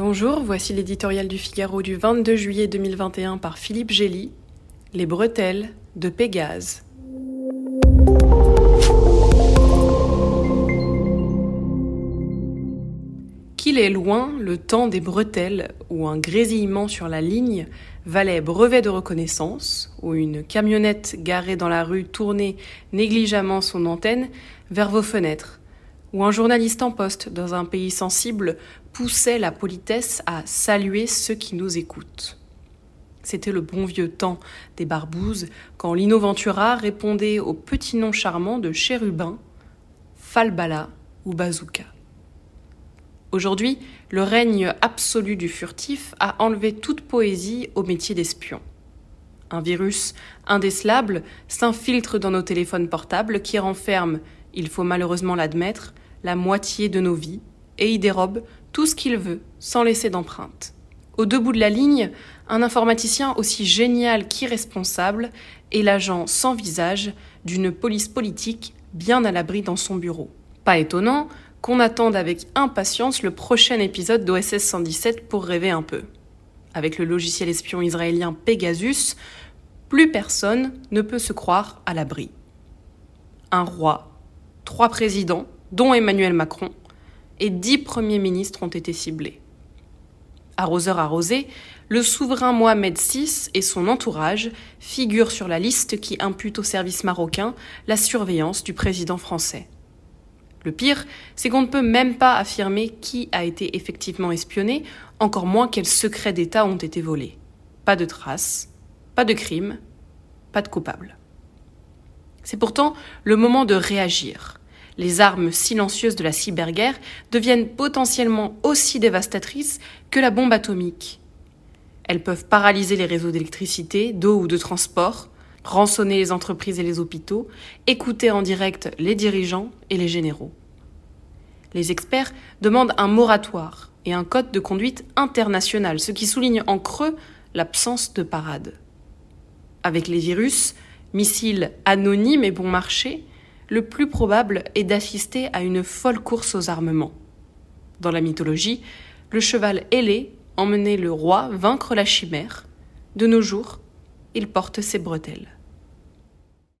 Bonjour, voici l'éditorial du Figaro du 22 juillet 2021 par Philippe Gély, Les bretelles de Pégase. Qu'il est loin le temps des bretelles où un grésillement sur la ligne valait brevet de reconnaissance, où une camionnette garée dans la rue tournait négligemment son antenne vers vos fenêtres, où un journaliste en poste dans un pays sensible poussait la politesse à saluer ceux qui nous écoutent. C'était le bon vieux temps des barbouzes, quand Lino Ventura répondait au petit nom charmant de chérubin, falbala ou bazooka. Aujourd'hui, le règne absolu du furtif a enlevé toute poésie au métier d'espion. Un virus indécelable s'infiltre dans nos téléphones portables qui renferme, il faut malheureusement l'admettre, la moitié de nos vies et y dérobe tout ce qu'il veut sans laisser d'empreinte. Au debout de la ligne, un informaticien aussi génial qu'irresponsable est l'agent sans visage d'une police politique bien à l'abri dans son bureau. Pas étonnant qu'on attende avec impatience le prochain épisode d'OSS 117 pour rêver un peu. Avec le logiciel espion israélien Pegasus, plus personne ne peut se croire à l'abri. Un roi, trois présidents, dont Emmanuel Macron, et dix premiers ministres ont été ciblés. Arroseur arrosé, le souverain Mohamed VI et son entourage figurent sur la liste qui impute au service marocain la surveillance du président français. Le pire, c'est qu'on ne peut même pas affirmer qui a été effectivement espionné, encore moins quels secrets d'État ont été volés. Pas de traces, pas de crime, pas de coupable. C'est pourtant le moment de réagir, les armes silencieuses de la cyberguerre deviennent potentiellement aussi dévastatrices que la bombe atomique. Elles peuvent paralyser les réseaux d'électricité, d'eau ou de transport, rançonner les entreprises et les hôpitaux, écouter en direct les dirigeants et les généraux. Les experts demandent un moratoire et un code de conduite international, ce qui souligne en creux l'absence de parade. Avec les virus, missiles anonymes et bon marché, le plus probable est d'assister à une folle course aux armements. Dans la mythologie, le cheval ailé emmenait le roi vaincre la chimère. De nos jours, il porte ses bretelles.